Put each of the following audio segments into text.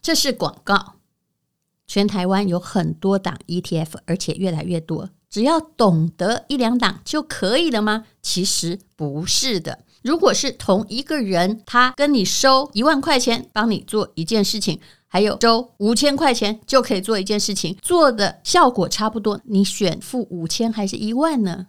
这是广告。全台湾有很多档 ETF，而且越来越多。只要懂得一两档就可以了吗？其实不是的。如果是同一个人，他跟你收一万块钱，帮你做一件事情。还有收五千块钱就可以做一件事情，做的效果差不多，你选付五千还是一万呢？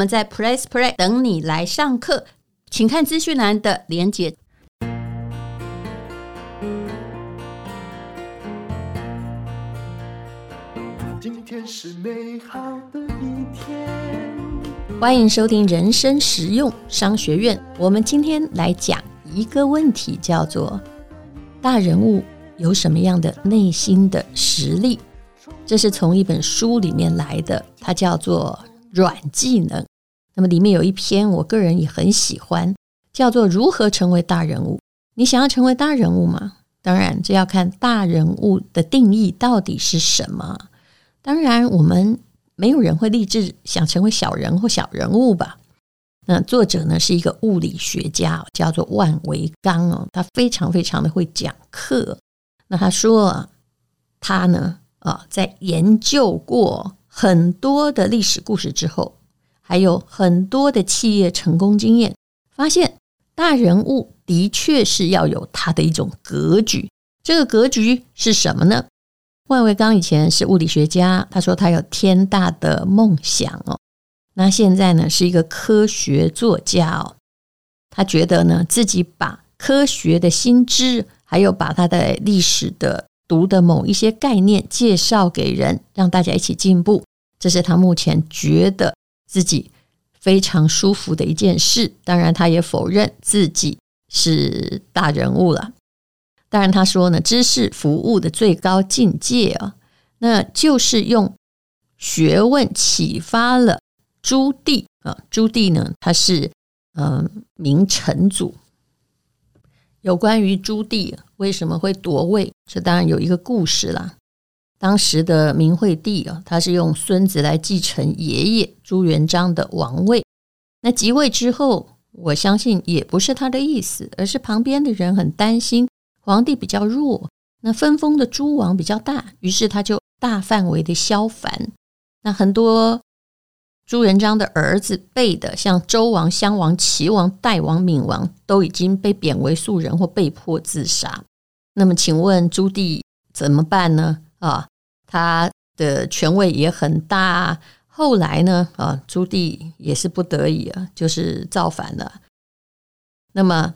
我们在 Press Play 等你来上课，请看资讯栏的连接。今天是美好的一天。欢迎收听人生实用商学院。我们今天来讲一个问题，叫做大人物有什么样的内心的实力？这是从一本书里面来的，它叫做《软技能》。那么里面有一篇，我个人也很喜欢，叫做《如何成为大人物》。你想要成为大人物吗？当然，这要看大人物的定义到底是什么。当然，我们没有人会立志想成为小人或小人物吧？那作者呢是一个物理学家，叫做万维钢哦，他非常非常的会讲课。那他说，他呢啊，在研究过很多的历史故事之后，还有很多的企业成功经验，发现大人物的确是要有他的一种格局。这个格局是什么呢？万维钢以前是物理学家，他说他有天大的梦想哦。那现在呢是一个科学作家哦。他觉得呢自己把科学的新知，还有把他的历史的读的某一些概念介绍给人，让大家一起进步，这是他目前觉得自己非常舒服的一件事。当然，他也否认自己是大人物了。当然，他说呢，知识服务的最高境界啊，那就是用学问启发了朱棣啊。朱棣呢，他是嗯明成祖。有关于朱棣为什么会夺位，这当然有一个故事啦。当时的明惠帝啊，他是用孙子来继承爷爷朱元璋的王位。那即位之后，我相信也不是他的意思，而是旁边的人很担心。皇帝比较弱，那分封的诸王比较大，于是他就大范围的削藩。那很多朱元璋的儿子辈的，像周王、襄王、齐王、代王、闵王，都已经被贬为庶人或被迫自杀。那么，请问朱棣怎么办呢？啊，他的权位也很大。后来呢？啊，朱棣也是不得已啊，就是造反了。那么。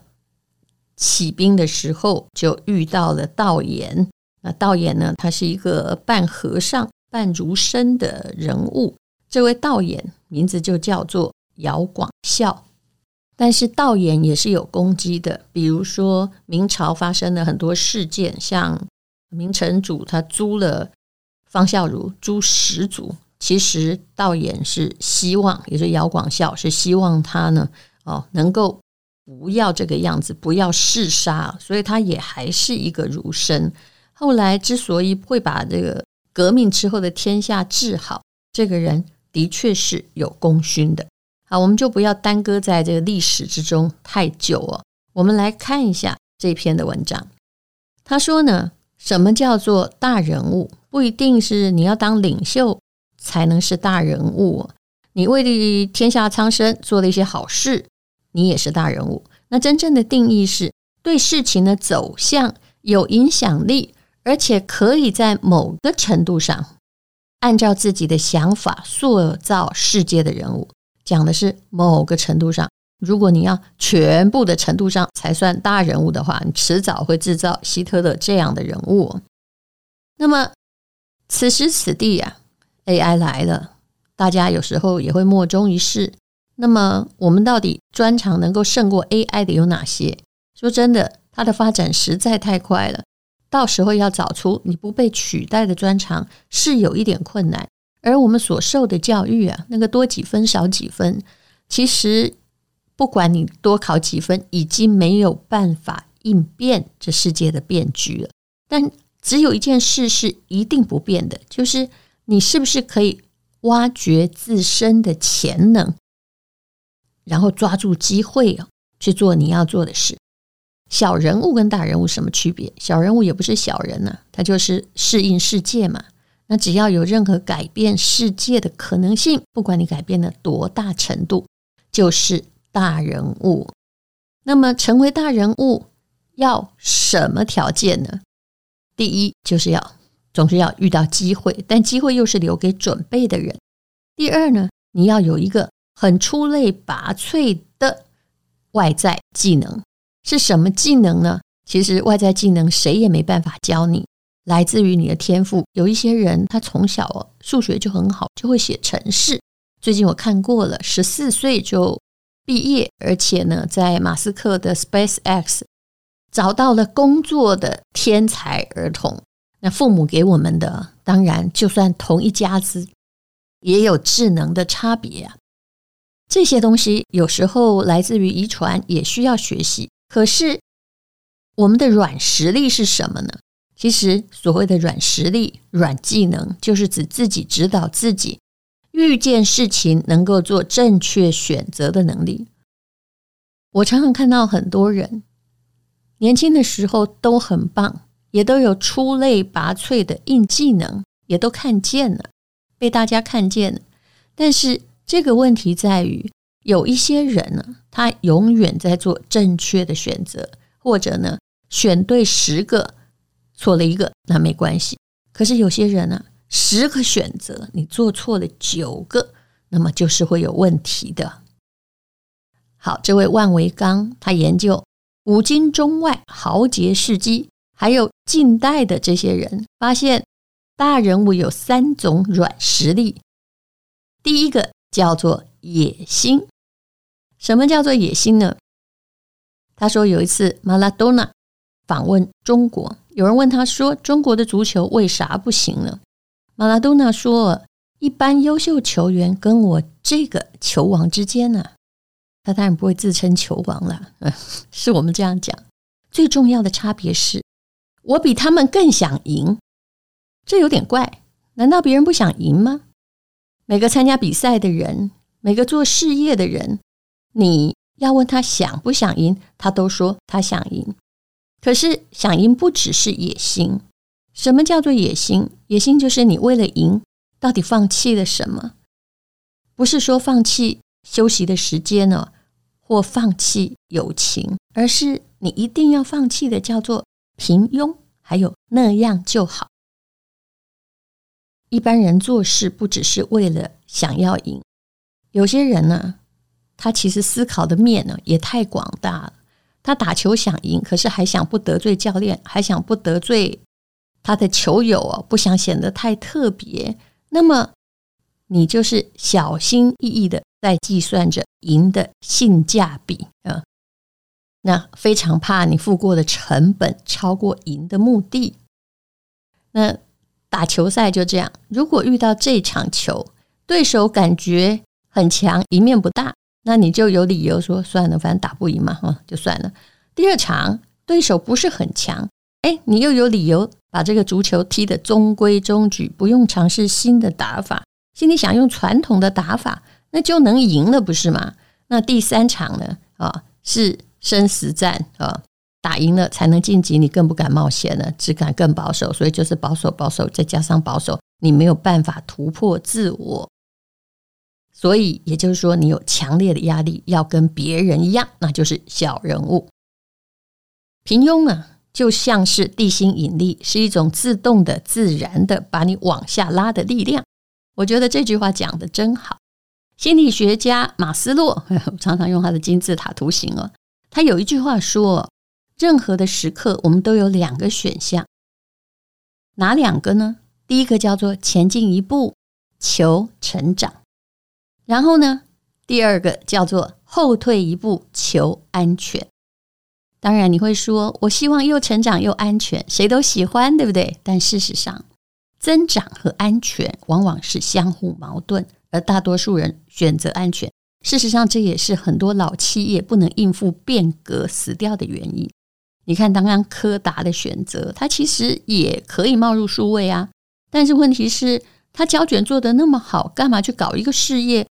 起兵的时候就遇到了道衍，那道衍呢，他是一个半和尚半儒生的人物。这位道衍名字就叫做姚广孝，但是道衍也是有攻击的，比如说明朝发生了很多事件，像明成祖他租了方孝孺，诛十族，其实道衍是希望，也就是姚广孝是希望他呢，哦，能够。不要这个样子，不要嗜杀，所以他也还是一个儒生。后来之所以会把这个革命之后的天下治好，这个人的确是有功勋的。好，我们就不要耽搁在这个历史之中太久哦。我们来看一下这篇的文章。他说呢，什么叫做大人物？不一定是你要当领袖才能是大人物。你为天下苍生做了一些好事。你也是大人物。那真正的定义是对事情的走向有影响力，而且可以在某个程度上按照自己的想法塑造世界的人物。讲的是某个程度上。如果你要全部的程度上才算大人物的话，你迟早会制造希特勒这样的人物。那么此时此地啊，AI 来了，大家有时候也会莫衷一是。那么，我们到底专长能够胜过 AI 的有哪些？说真的，它的发展实在太快了，到时候要找出你不被取代的专长是有一点困难。而我们所受的教育啊，那个多几分少几分，其实不管你多考几分，已经没有办法应变这世界的变局了。但只有一件事是一定不变的，就是你是不是可以挖掘自身的潜能，然后抓住机会啊，去做你要做的事。小人物跟大人物什么区别？小人物也不是小人呐，他就是适应世界嘛。那只要有任何改变世界的可能性，不管你改变了多大程度，就是大人物。那么成为大人物要什么条件呢？第一，就是要总是要遇到机会，但机会又是留给准备的人。第二呢，你要有一个很出类拔萃的外在技能。是什么技能呢？其实外在技能谁也没办法教你。来自于你的天赋，有一些人他从小数学就很好，就会写程式。最近我看过了，十四岁就毕业，而且呢，在马斯克的 SpaceX 找到了工作的天才儿童。那父母给我们的，当然就算同一家子，也有智能的差别啊。这些东西有时候来自于遗传，也需要学习。可是我们的软实力是什么呢？其实，所谓的软实力、软技能，就是指自己指导自己，遇见事情能够做正确选择的能力。我常常看到很多人年轻的时候都很棒，也都有出类拔萃的硬技能，也都看见了，被大家看见了。但是这个问题在于，有一些人呢，他永远在做正确的选择，或者呢，选对十个。错了一个，那没关系。可是有些人呢、十个选择你做错了九个，那么就是会有问题的。好，这位万维刚他研究古今中外豪杰事迹，还有近代的这些人，发现大人物有三种软实力。第一个叫做野心。什么叫做野心呢？他说有一次马拉多纳访问中国。有人问他说：“中国的足球为啥不行呢？”马拉多纳说：“一般优秀球员跟我这个球王之间呢，他当然不会自称球王了。是我们这样讲。最重要的差别是，我比他们更想赢。这有点怪，难道别人不想赢吗？每个参加比赛的人，每个做事业的人，你要问他想不想赢，他都说他想赢。”可是想赢不只是野心。什么叫做野心？野心就是你为了赢，到底放弃了什么？不是说放弃休息的时间呢，或放弃友情，而是你一定要放弃的叫做平庸，还有那样就好。一般人做事不只是为了想要赢，有些人呢，他其实思考的面呢也太广大了。他打球想赢，可是还想不得罪教练，还想不得罪他的球友哦，不想显得太特别。那么你就是小心翼翼的在计算着赢的性价比啊，那非常怕你付过的成本超过赢的目的。那打球赛就这样，如果遇到这场球，对手感觉很强，赢面不大。那你就有理由说算了，反正打不赢嘛，哈，就算了。第二场对手不是很强，哎，你又有理由把这个足球踢得中规中矩，不用尝试新的打法，心里想用传统的打法，那就能赢了，不是吗？那第三场呢？啊，是生死战啊，打赢了才能晋级，你更不敢冒险了，只敢更保守，所以就是保守保守，再加上保守，你没有办法突破自我。所以，也就是说，你有强烈的压力，要跟别人一样，那就是小人物。平庸呢，就像是地心引力，是一种自动的、自然的把你往下拉的力量。我觉得这句话讲得真好。心理学家马斯洛，我常常用他的金字塔图形哦。他有一句话说：任何的时刻，我们都有两个选项，哪两个呢？第一个叫做前进一步，求成长。然后呢，第二个叫做后退一步求安全。当然你会说，我希望又成长又安全，谁都喜欢，对不对？但事实上，增长和安全往往是相互矛盾，而大多数人选择安全。事实上，这也是很多老企业不能应付变革死掉的原因。你看，刚刚柯达的选择，它其实也可以冒入数位啊，但是问题是，它胶卷做得那么好，干嘛去搞一个事业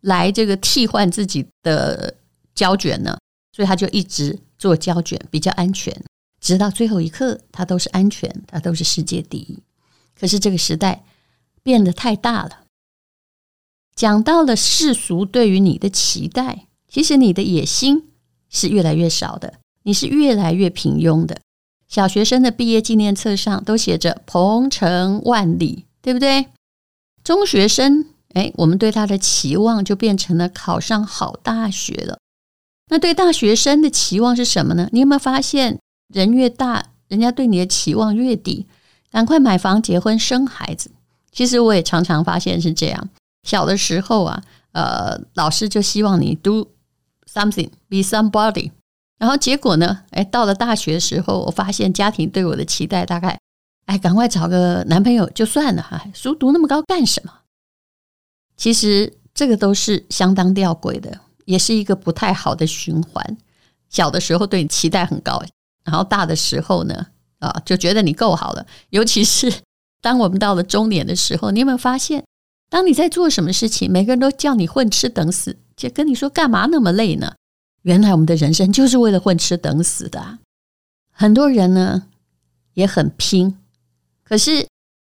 来这个替换自己的胶卷呢？所以他就一直做胶卷比较安全，直到最后一刻，它都是安全，它都是世界第一。可是这个时代变得太大了。讲到了世俗对于你的期待，其实你的野心是越来越少的，你是越来越平庸的。小学生的毕业纪念册上都写着“鹏程万里”，对不对？中学生，哎，我们对他的期望就变成了考上好大学了。那对大学生的期望是什么呢？你有没有发现，人越大，人家对你的期望越低？赶快买房、结婚、生孩子。其实我也常常发现是这样。小的时候啊，呃，老师就希望你 do something, be somebody。然后结果呢，哎，到了大学的时候，我发现家庭对我的期待大概，哎，赶快找个男朋友就算了哈，书读那么高干什么？其实这个都是相当吊诡的，也是一个不太好的循环。小的时候对你期待很高，然后大的时候呢，啊，就觉得你够好了。尤其是当我们到了中年的时候，你有没有发现？当你在做什么事情，每个人都叫你混吃等死，就跟你说干嘛那么累呢？原来我们的人生就是为了混吃等死的。很多人呢也很拼，可是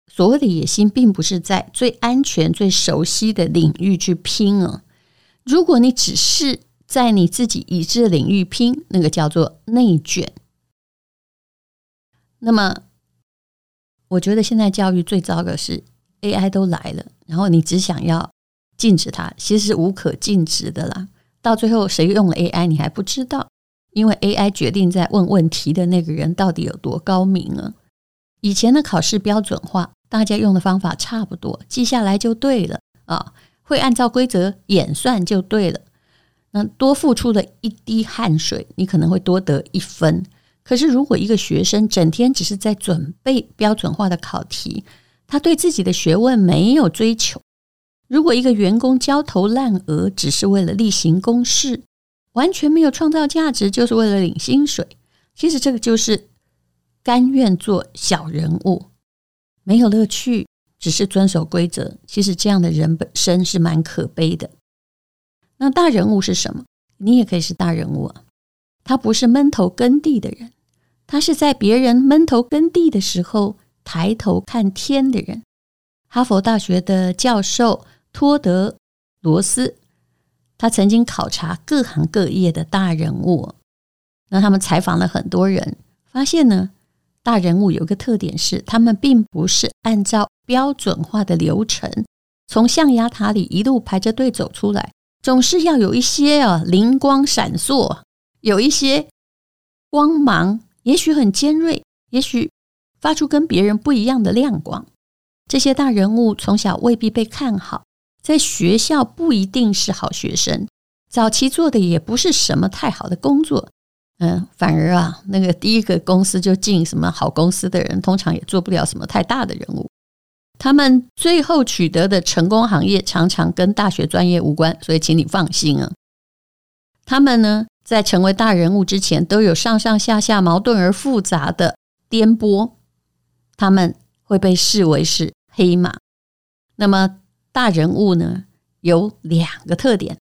所谓的野心，并不是在最安全、最熟悉的领域去拼啊。如果你只是在你自己已知的领域拼，那个叫做内卷。那么，我觉得现在教育最糟的是 AI 都来了。然后你只想要禁止它，其实是无可禁止的啦。到最后谁用了 AI，你还不知道，因为 AI 决定在问问题的那个人到底有多高明啊。以前的考试标准化，大家用的方法差不多，记下来就对了啊，会按照规则演算就对了。那多付出的一滴汗水，你可能会多得一分。可是如果一个学生整天只是在准备标准化的考题，他对自己的学问没有追求。如果一个员工焦头烂额，只是为了例行公事，完全没有创造价值，就是为了领薪水，其实这个就是甘愿做小人物，没有乐趣，只是遵守规则。其实这样的人本身是蛮可悲的。那大人物是什么？你也可以是大人物啊。他不是闷头耕地的人，他是在别人闷头耕地的时候。抬头看天的人，哈佛大学的教授托德罗斯，他曾经考察各行各业的大人物，那他们采访了很多人，发现呢，大人物有一个特点是，他们并不是按照标准化的流程从象牙塔里一路排着队走出来，总是要有一些啊灵光闪烁，有一些光芒，也许很尖锐，也许。发出跟别人不一样的亮光。这些大人物从小未必被看好，在学校不一定是好学生，早期做的也不是什么太好的工作。嗯，反而啊，那个第一个公司就进什么好公司的人，通常也做不了什么太大的人物。他们最后取得的成功行业，常常跟大学专业无关，所以请你放心啊。他们呢，在成为大人物之前，都有上上下下矛盾而复杂的颠簸。他们会被视为是黑马。那么大人物呢，有两个特点。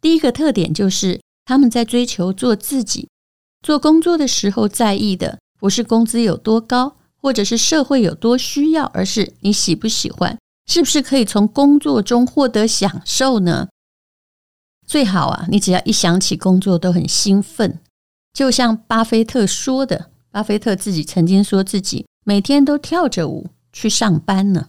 第一个特点就是他们在追求做自己，做工作的时候在意的不是工资有多高，或者是社会有多需要，而是你喜不喜欢，是不是可以从工作中获得享受呢？最好啊，你只要一想起工作都很兴奋。就像巴菲特说的，巴菲特自己曾经说自己。每天都跳着舞去上班呢。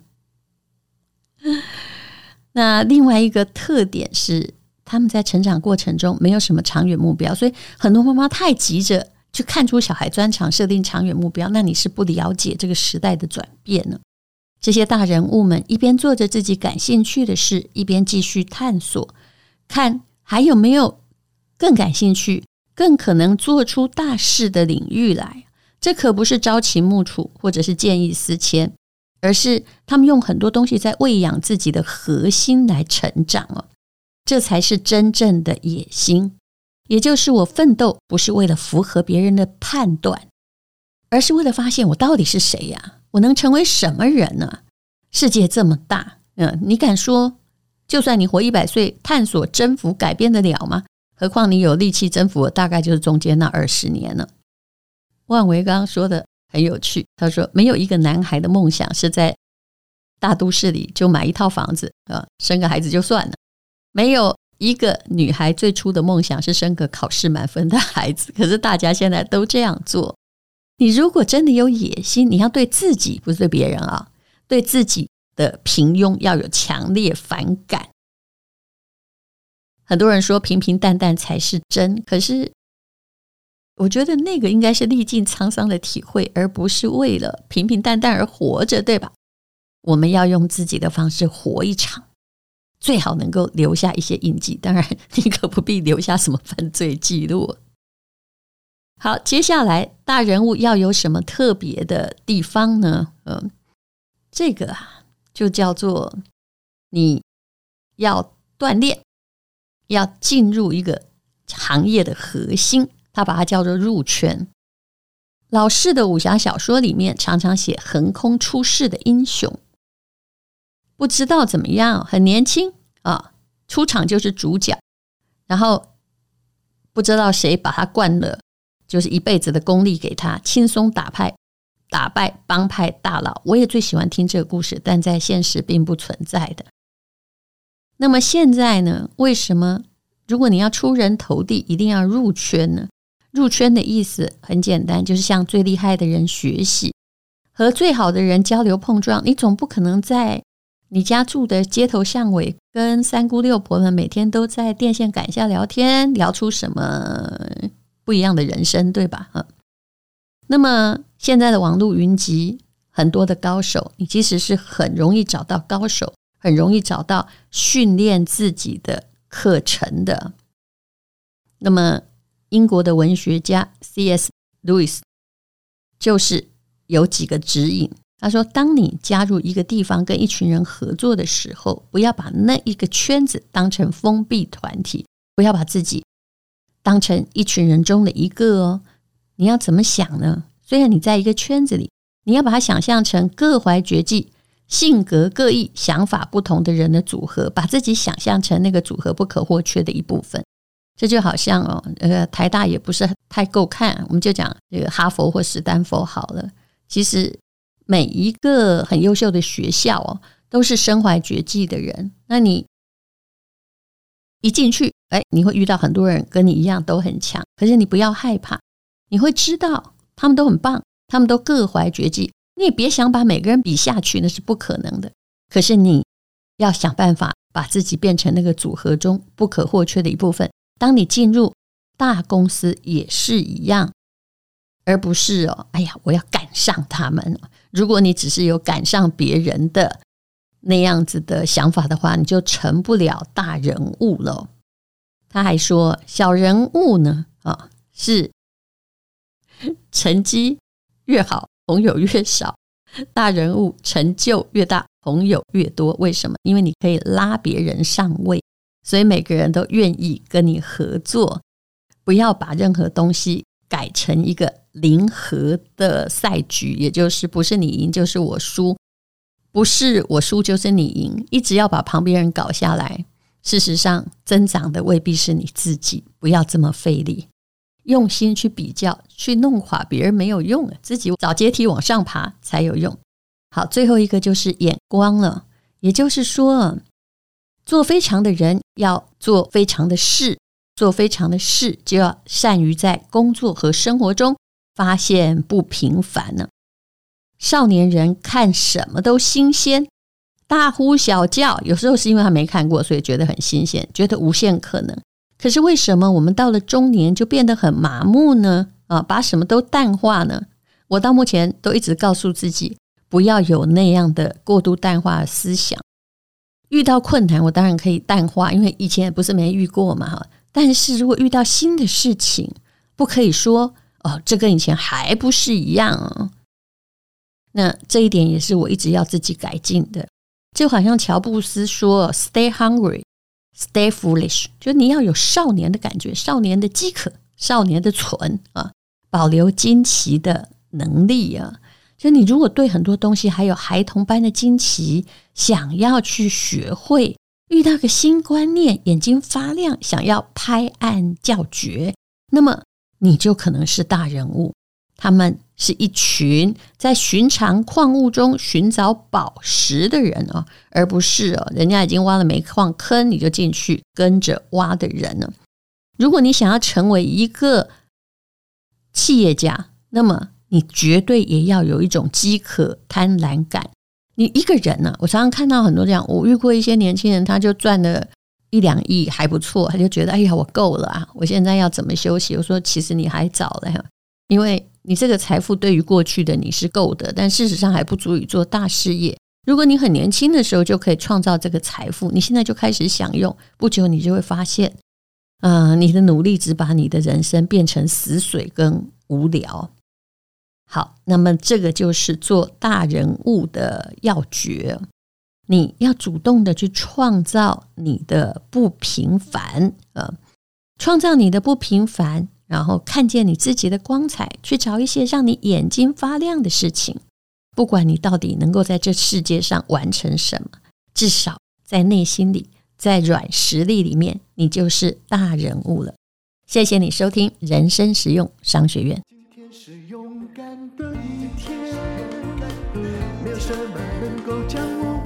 那另外一个特点是，他们在成长过程中没有什么长远目标，所以很多妈妈太急着去看出小孩专长，设定长远目标，那你是不了解这个时代的转变呢。这些大人物们一边做着自己感兴趣的事，一边继续探索，看还有没有更感兴趣、更可能做出大事的领域来。这可不是朝秦暮楚，或者是见异思迁，而是他们用很多东西在喂养自己的核心来成长哦。这才是真正的野心，也就是我奋斗不是为了符合别人的判断，而是为了发现我到底是谁呀？我能成为什么人呢？世界这么大，嗯，你敢说，就算你活一百岁，探索、征服、改变得了吗？何况你有力气征服，大概就是中间那二十年了。万维刚说的很有趣，他说：“没有一个男孩的梦想是在大都市里就买一套房子啊，生个孩子就算了；没有一个女孩最初的梦想是生个考试满分的孩子。可是大家现在都这样做。你如果真的有野心，你要对自己，不是对别人啊，对自己的平庸要有强烈反感。很多人说平平淡淡才是真，可是。”我觉得那个应该是历尽沧桑的体会，而不是为了平平淡淡而活着，对吧？我们要用自己的方式活一场，最好能够留下一些印记。当然，你可不必留下什么犯罪记录。好，接下来大人物要有什么特别的地方呢？嗯，这个啊，就叫做你要锻炼，要进入一个行业的核心。他把它叫做入圈。老式的武侠小说里面常常写横空出世的英雄，不知道怎么样，很年轻啊，出场就是主角，然后不知道谁把他灌了，就是一辈子的功力给他，轻松打败打败帮派大佬。我也最喜欢听这个故事，但在现实并不存在的。那么现在呢？为什么如果你要出人头地，一定要入圈呢？入圈的意思很简单，就是向最厉害的人学习，和最好的人交流碰撞。你总不可能在你家住的街头巷尾，跟三姑六婆们每天都在电线杆下聊天，聊出什么不一样的人生，对吧？哈。那么现在的网络云集很多的高手，你其实是很容易找到高手，很容易找到训练自己的课程的。那么。英国的文学家 C.S. Lewis 就是有几个指引。他说：“当你加入一个地方跟一群人合作的时候，不要把那一个圈子当成封闭团体，不要把自己当成一群人中的一个哦。你要怎么想呢？虽然你在一个圈子里，你要把它想象成各怀绝技、性格各异、想法不同的人的组合，把自己想象成那个组合不可或缺的一部分。”这就好像哦，呃，台大也不是太够看，我们就讲这个哈佛或史丹佛好了。其实每一个很优秀的学校哦，都是身怀绝技的人。那你一进去，哎，你会遇到很多人跟你一样都很强，可是你不要害怕，你会知道他们都很棒，他们都各怀绝技。你也别想把每个人比下去，那是不可能的。可是你要想办法把自己变成那个组合中不可或缺的一部分。当你进入大公司也是一样，而不是哦，哎呀，我要赶上他们。如果你只是有赶上别人的那样子的想法的话，你就成不了大人物了。他还说，小人物呢，啊，是成绩越好，朋友越少；大人物成就越大，朋友越多。为什么？因为你可以拉别人上位。所以每个人都愿意跟你合作，不要把任何东西改成一个零和的赛局，也就是不是你赢就是我输，不是我输就是你赢，一直要把旁边人搞下来。事实上，增长的未必是你自己，不要这么费力，用心去比较，去弄垮别人没有用啊，自己找阶梯往上爬才有用。好，最后一个就是眼光了，也就是说。做非常的人要做非常的事，做非常的事就要善于在工作和生活中发现不平凡呢。少年人看什么都新鲜，大呼小叫，有时候是因为他没看过，所以觉得很新鲜，觉得无限可能。可是为什么我们到了中年就变得很麻木呢？啊，把什么都淡化呢？我到目前都一直告诉自己，不要有那样的过度淡化思想。遇到困难，我当然可以淡化，因为以前也不是没遇过嘛哈。但是如果遇到新的事情，不可以说哦，这跟以前还不是一样啊。那这一点也是我一直要自己改进的。就好像乔布斯说：“Stay hungry, stay foolish。”就你要有少年的感觉，少年的饥渴，少年的蠢啊，保留惊奇的能力啊。就你如果对很多东西还有孩童般的惊奇，想要去学会，遇到个新观念，眼睛发亮，想要拍案叫绝，那么你就可能是大人物。他们是一群在寻常矿物中寻找宝石的人啊，而不是哦，人家已经挖了煤矿坑，你就进去跟着挖的人呢。如果你想要成为一个企业家，那么你绝对也要有一种饥渴贪婪感。你一个人呢，我常常看到很多这样，我遇过一些年轻人，他就赚了一两亿还不错，他就觉得哎呀，我够了啊，我现在要怎么休息？我说其实你还早了，因为。你这个财富对于过去的你是够的，但事实上还不足以做大事业。如果你很年轻的时候就可以创造这个财富，你现在就开始享用，不久你就会发现，嗯、呃，你的努力只把你的人生变成死水跟无聊。好，那么这个就是做大人物的要诀，你要主动的去创造你的不平凡，呃，创造你的不平凡。然后看见你自己的光彩，去找一些让你眼睛发亮的事情。不管你到底能够在这世界上完成什么，至少在内心里，在软实力里面，你就是大人物了。谢谢你收听人生实用商学院。勇敢的一天，没有什么能够将我